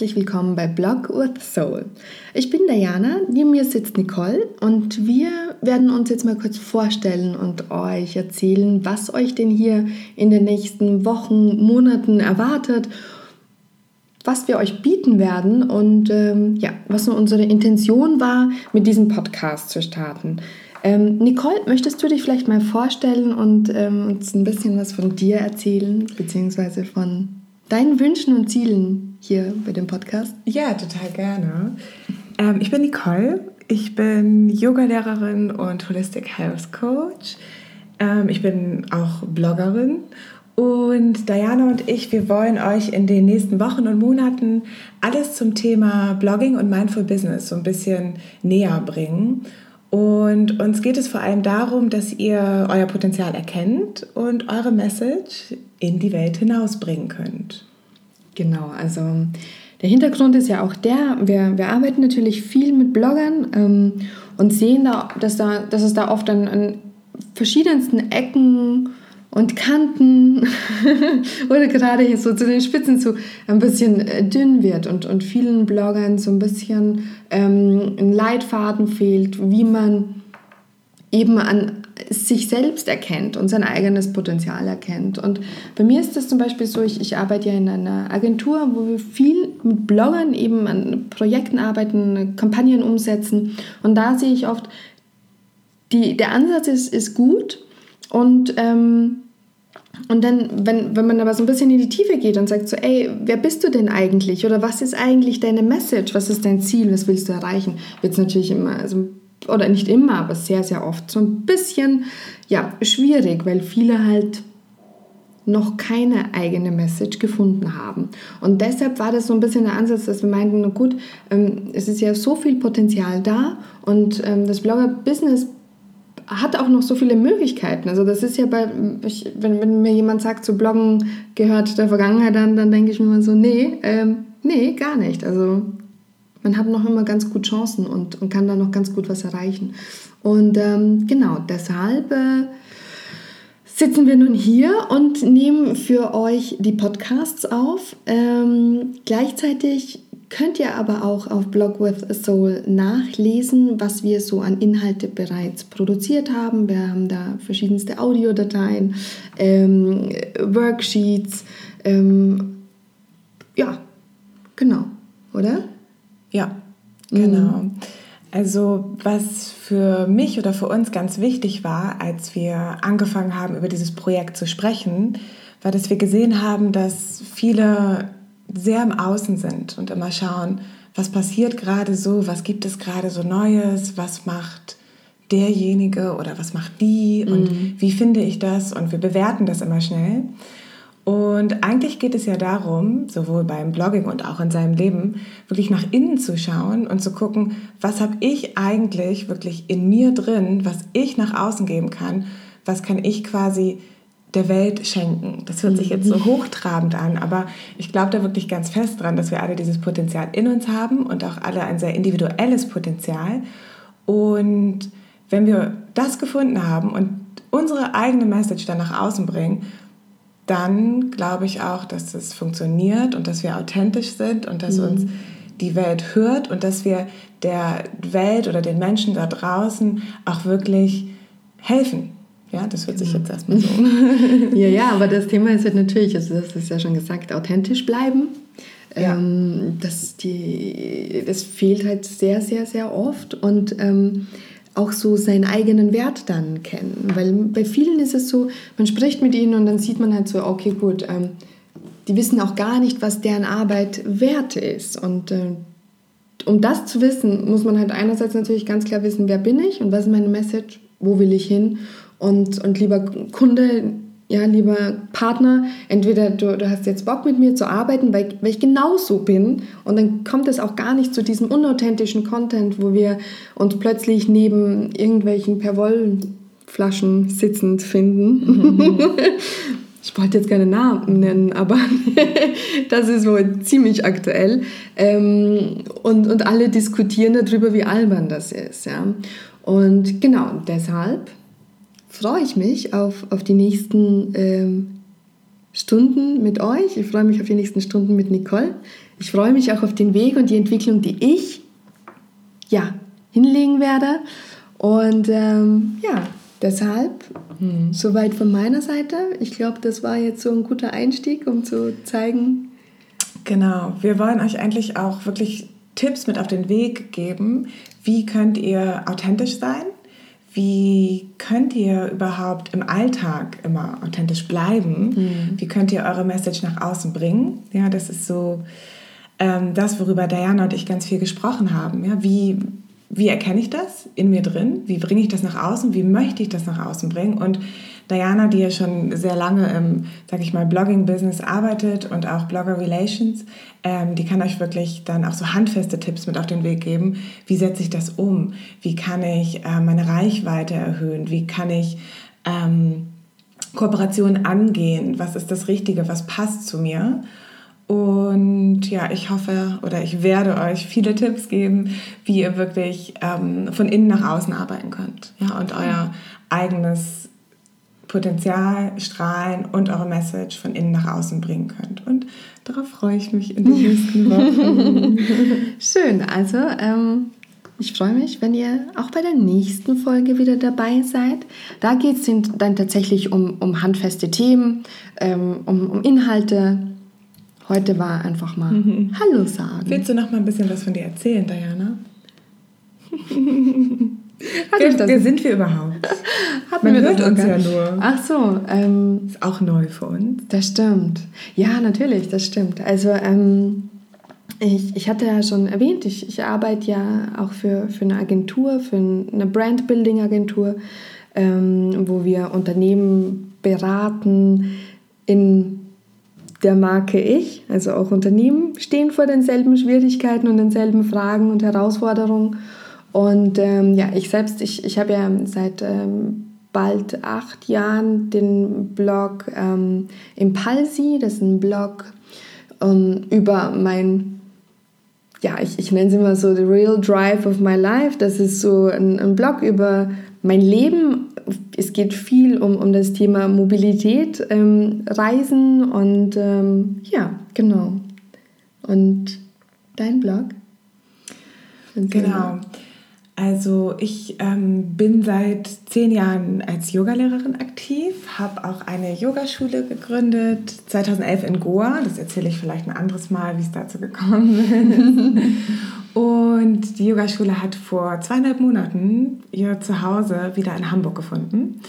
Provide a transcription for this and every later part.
Herzlich willkommen bei Blog with Soul. Ich bin Diana, neben mir sitzt Nicole und wir werden uns jetzt mal kurz vorstellen und euch erzählen, was euch denn hier in den nächsten Wochen, Monaten erwartet, was wir euch bieten werden und ähm, ja, was unsere Intention war, mit diesem Podcast zu starten. Ähm, Nicole, möchtest du dich vielleicht mal vorstellen und ähm, uns ein bisschen was von dir erzählen, beziehungsweise von deinen Wünschen und Zielen hier bei dem Podcast? Ja, total gerne. Ähm, ich bin Nicole. Ich bin Yogalehrerin und Holistic Health Coach. Ähm, ich bin auch Bloggerin. Und Diana und ich, wir wollen euch in den nächsten Wochen und Monaten alles zum Thema Blogging und Mindful Business so ein bisschen näher bringen. Und uns geht es vor allem darum, dass ihr euer Potenzial erkennt und eure Message in die Welt hinausbringen könnt. Genau, also der Hintergrund ist ja auch der, wir, wir arbeiten natürlich viel mit Bloggern ähm, und sehen da dass, da, dass es da oft an, an verschiedensten Ecken und Kanten oder gerade hier so zu den Spitzen zu ein bisschen äh, dünn wird und, und vielen Bloggern so ein bisschen ähm, ein Leitfaden fehlt, wie man eben an sich selbst erkennt und sein eigenes Potenzial erkennt. Und bei mir ist das zum Beispiel so, ich, ich arbeite ja in einer Agentur, wo wir viel mit Bloggern eben an Projekten arbeiten, Kampagnen umsetzen. Und da sehe ich oft, die, der Ansatz ist, ist gut und ähm, und dann, wenn, wenn man aber so ein bisschen in die Tiefe geht und sagt so, ey, wer bist du denn eigentlich? Oder was ist eigentlich deine Message? Was ist dein Ziel? Was willst du erreichen? Wird es natürlich immer, also oder nicht immer, aber sehr, sehr oft so ein bisschen ja, schwierig, weil viele halt noch keine eigene Message gefunden haben. Und deshalb war das so ein bisschen der Ansatz, dass wir meinten, na gut, ähm, es ist ja so viel Potenzial da und ähm, das Blogger-Business hat auch noch so viele Möglichkeiten. Also das ist ja bei, ich, wenn, wenn, mir jemand sagt, so Bloggen gehört der Vergangenheit an, dann denke ich mir immer so, nee, ähm, nee, gar nicht. Also man hat noch immer ganz gut Chancen und, und kann da noch ganz gut was erreichen. Und ähm, genau, deshalb äh, sitzen wir nun hier und nehmen für euch die Podcasts auf. Ähm, gleichzeitig könnt ihr aber auch auf Blog with a Soul nachlesen, was wir so an Inhalte bereits produziert haben. Wir haben da verschiedenste Audiodateien, ähm, Worksheets. Ähm, ja, genau, oder? Ja, genau. Mhm. Also was für mich oder für uns ganz wichtig war, als wir angefangen haben, über dieses Projekt zu sprechen, war, dass wir gesehen haben, dass viele sehr im Außen sind und immer schauen, was passiert gerade so, was gibt es gerade so Neues, was macht derjenige oder was macht die und mhm. wie finde ich das und wir bewerten das immer schnell. Und eigentlich geht es ja darum, sowohl beim Blogging und auch in seinem Leben, wirklich nach innen zu schauen und zu gucken, was habe ich eigentlich wirklich in mir drin, was ich nach außen geben kann, was kann ich quasi der Welt schenken. Das hört sich jetzt so mhm. hochtrabend an, aber ich glaube da wirklich ganz fest dran, dass wir alle dieses Potenzial in uns haben und auch alle ein sehr individuelles Potenzial. Und wenn wir das gefunden haben und unsere eigene Message dann nach außen bringen, dann glaube ich auch, dass es funktioniert und dass wir authentisch sind und dass mhm. uns die Welt hört und dass wir der Welt oder den Menschen da draußen auch wirklich helfen. Ja, das hört sich jetzt erstmal so. ja, ja, aber das Thema ist halt natürlich, also das ist ja schon gesagt, authentisch bleiben. Ja. Ähm, das, die, das fehlt halt sehr, sehr, sehr oft. Und ähm, auch so seinen eigenen Wert dann kennen. Weil bei vielen ist es so, man spricht mit ihnen und dann sieht man halt so, okay, gut, ähm, die wissen auch gar nicht, was deren Arbeit wert ist. Und äh, um das zu wissen, muss man halt einerseits natürlich ganz klar wissen, wer bin ich und was ist meine Message, wo will ich hin. Und, und lieber Kunde, ja, lieber Partner, entweder du, du hast jetzt Bock mit mir zu arbeiten, weil, weil ich genauso bin und dann kommt es auch gar nicht zu diesem unauthentischen Content, wo wir uns plötzlich neben irgendwelchen Perwollflaschen sitzend finden. Mhm. ich wollte jetzt keine Namen nennen, aber das ist wohl ziemlich aktuell. Ähm, und, und alle diskutieren darüber, wie albern das ist. Ja? Und genau deshalb freue ich mich auf, auf die nächsten ähm, Stunden mit euch. Ich freue mich auf die nächsten Stunden mit Nicole. ich freue mich auch auf den Weg und die Entwicklung, die ich ja, hinlegen werde. Und ähm, ja, deshalb hm. soweit von meiner Seite. Ich glaube, das war jetzt so ein guter Einstieg, um zu zeigen. Genau, wir wollen euch eigentlich auch wirklich Tipps mit auf den Weg geben. Wie könnt ihr authentisch sein? Wie könnt ihr überhaupt im Alltag immer authentisch bleiben? Mhm. Wie könnt ihr eure Message nach außen bringen? Ja, das ist so ähm, das, worüber Diana und ich ganz viel gesprochen haben. Ja, wie, wie erkenne ich das in mir drin? Wie bringe ich das nach außen? Wie möchte ich das nach außen bringen? Und Diana, die ja schon sehr lange im, sag ich mal, Blogging-Business arbeitet und auch Blogger Relations, ähm, die kann euch wirklich dann auch so handfeste Tipps mit auf den Weg geben. Wie setze ich das um? Wie kann ich äh, meine Reichweite erhöhen? Wie kann ich ähm, Kooperationen angehen? Was ist das Richtige? Was passt zu mir? Und ja, ich hoffe oder ich werde euch viele Tipps geben, wie ihr wirklich ähm, von innen nach außen arbeiten könnt. Ja, und euer eigenes Potenzial strahlen und eure Message von innen nach außen bringen könnt. Und darauf freue ich mich in den nächsten Wochen. Schön, also ähm, ich freue mich, wenn ihr auch bei der nächsten Folge wieder dabei seid. Da geht es dann tatsächlich um, um handfeste Themen, ähm, um, um Inhalte Heute war einfach mal mhm. Hallo sagen. Willst du noch mal ein bisschen was von dir erzählen, Diana? wer, wer sind wir überhaupt? Hatten Man wir hört uns ja nur. Ach so. Ähm, ist auch neu für uns. Das stimmt. Ja, natürlich, das stimmt. Also ähm, ich, ich hatte ja schon erwähnt, ich, ich arbeite ja auch für, für eine Agentur, für eine Brand-Building-Agentur, ähm, wo wir Unternehmen beraten in der Marke Ich, also auch Unternehmen, stehen vor denselben Schwierigkeiten und denselben Fragen und Herausforderungen. Und ähm, ja, ich selbst, ich, ich habe ja seit ähm, bald acht Jahren den Blog ähm, Impulsi, das ist ein Blog ähm, über mein, ja, ich, ich nenne es immer so The Real Drive of My Life. Das ist so ein, ein Blog über mein Leben es geht viel um, um das Thema Mobilität, ähm, Reisen und ähm, ja, genau. Und dein Blog? Genau. Also ich ähm, bin seit zehn Jahren als Yogalehrerin aktiv, habe auch eine Yogaschule gegründet, 2011 in Goa. Das erzähle ich vielleicht ein anderes Mal, wie es dazu gekommen ist. Und die Yogaschule hat vor zweieinhalb Monaten ihr Zuhause wieder in Hamburg gefunden.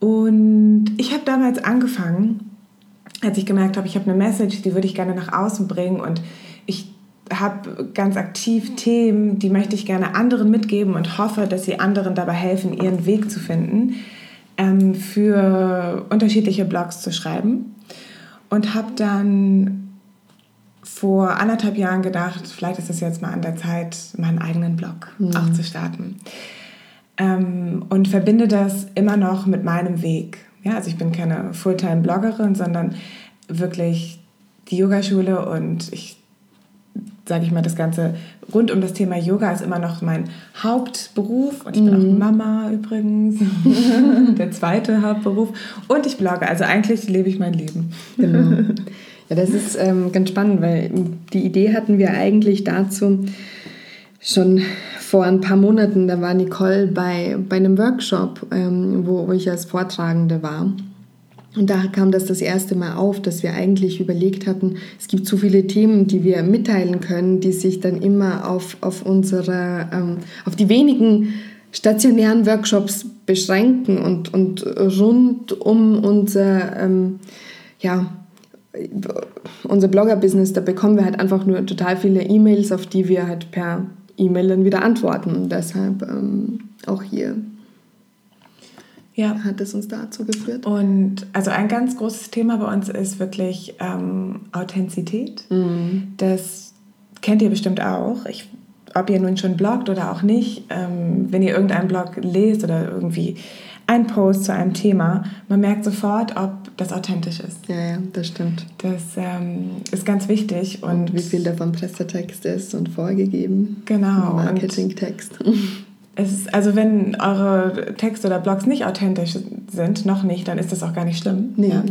Und ich habe damals angefangen, als ich gemerkt habe, ich habe eine Message, die würde ich gerne nach außen bringen und habe ganz aktiv Themen, die möchte ich gerne anderen mitgeben und hoffe, dass sie anderen dabei helfen, ihren Weg zu finden, ähm, für unterschiedliche Blogs zu schreiben. Und habe dann vor anderthalb Jahren gedacht, vielleicht ist es jetzt mal an der Zeit, meinen eigenen Blog mhm. auch zu starten. Ähm, und verbinde das immer noch mit meinem Weg. Ja, also ich bin keine Fulltime-Bloggerin, sondern wirklich die Yogaschule und ich sage ich mal, das Ganze rund um das Thema Yoga ist immer noch mein Hauptberuf und ich bin auch mhm. Mama übrigens, der zweite Hauptberuf und ich blogge, also eigentlich lebe ich mein Leben. Genau. Ja, das ist ähm, ganz spannend, weil die Idee hatten wir eigentlich dazu schon vor ein paar Monaten, da war Nicole bei, bei einem Workshop, ähm, wo, wo ich als Vortragende war. Und da kam das das erste Mal auf, dass wir eigentlich überlegt hatten, es gibt so viele Themen, die wir mitteilen können, die sich dann immer auf, auf unsere, ähm, auf die wenigen stationären Workshops beschränken und, und rund um unser, ähm, ja, unser Blogger-Business, da bekommen wir halt einfach nur total viele E-Mails, auf die wir halt per E-Mail dann wieder antworten. Und deshalb ähm, auch hier ja. hat es uns dazu geführt. Und also ein ganz großes Thema bei uns ist wirklich ähm, Authentizität. Mhm. Das kennt ihr bestimmt auch. Ich, ob ihr nun schon bloggt oder auch nicht, ähm, wenn ihr irgendeinen Blog lest oder irgendwie einen Post zu einem Thema, man merkt sofort, ob das authentisch ist. Ja, ja, das stimmt. Das ähm, ist ganz wichtig. Und, und, wie viel davon Pressetext ist und vorgegeben. Genau. Marketingtext. Ist, also wenn eure Texte oder Blogs nicht authentisch sind, noch nicht, dann ist das auch gar nicht schlimm. Nee. Ja.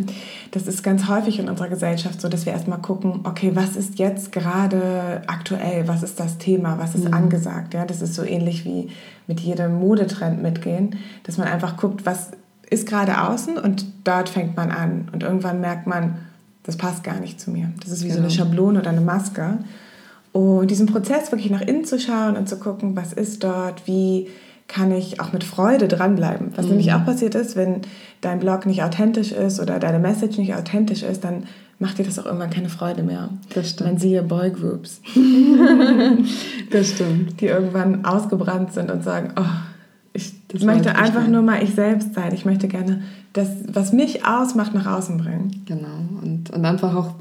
Das ist ganz häufig in unserer Gesellschaft so, dass wir erstmal gucken, okay, was ist jetzt gerade aktuell, was ist das Thema, was ist mhm. angesagt. Ja? Das ist so ähnlich wie mit jedem Modetrend mitgehen, dass man einfach guckt, was ist gerade außen und dort fängt man an. Und irgendwann merkt man, das passt gar nicht zu mir. Das ist wie genau. so eine genau. Schablone oder eine Maske. Und diesen Prozess wirklich nach innen zu schauen und zu gucken, was ist dort, wie kann ich auch mit Freude dranbleiben. Was mhm. nämlich auch passiert ist, wenn dein Blog nicht authentisch ist oder deine Message nicht authentisch ist, dann macht dir das auch irgendwann keine Freude mehr. Das stimmt. Man siehe Boygroups. das stimmt. Die irgendwann ausgebrannt sind und sagen, oh, ich das möchte einfach nur mal ich selbst sein. Ich möchte gerne das, was mich ausmacht, nach außen bringen. Genau. Und, und einfach auch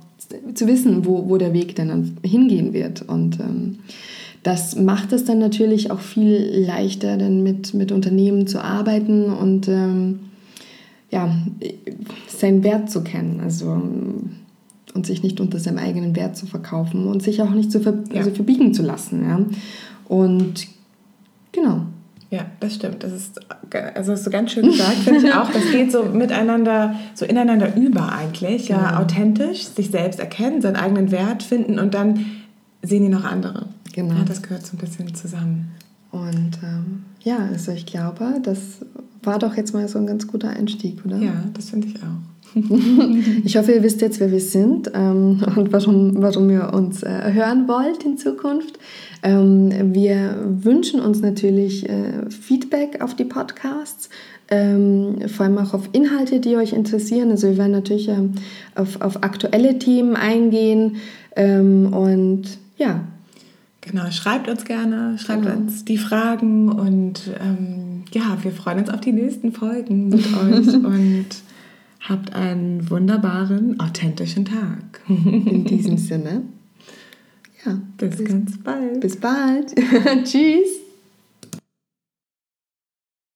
zu wissen, wo, wo der Weg denn hingehen wird. Und ähm, das macht es dann natürlich auch viel leichter, dann mit, mit Unternehmen zu arbeiten und ähm, ja, seinen Wert zu kennen. Also und sich nicht unter seinem eigenen Wert zu verkaufen und sich auch nicht zu ver ja. also verbiegen zu lassen. Ja? Und genau. Ja, das stimmt. Das ist, also hast du ganz schön gesagt, finde ich auch. Das geht so miteinander, so ineinander über eigentlich. Ja, ja, authentisch, sich selbst erkennen, seinen eigenen Wert finden und dann sehen die noch andere. Genau. Ja, das gehört so ein bisschen zusammen. Und ähm, ja, also ich glaube, das war doch jetzt mal so ein ganz guter Einstieg, oder? Ja, das finde ich auch. ich hoffe, ihr wisst jetzt, wer wir sind ähm, und warum, warum ihr uns äh, hören wollt in Zukunft. Ähm, wir wünschen uns natürlich äh, Feedback auf die Podcasts, ähm, vor allem auch auf Inhalte, die euch interessieren. Also wir werden natürlich ähm, auf, auf aktuelle Themen eingehen ähm, und ja. Genau, schreibt uns gerne, schreibt genau. uns die Fragen und ähm, ja, wir freuen uns auf die nächsten Folgen mit euch und habt einen wunderbaren, authentischen Tag. In diesem Sinne. Ja. Bis, bis ganz bald. Bis bald. Tschüss.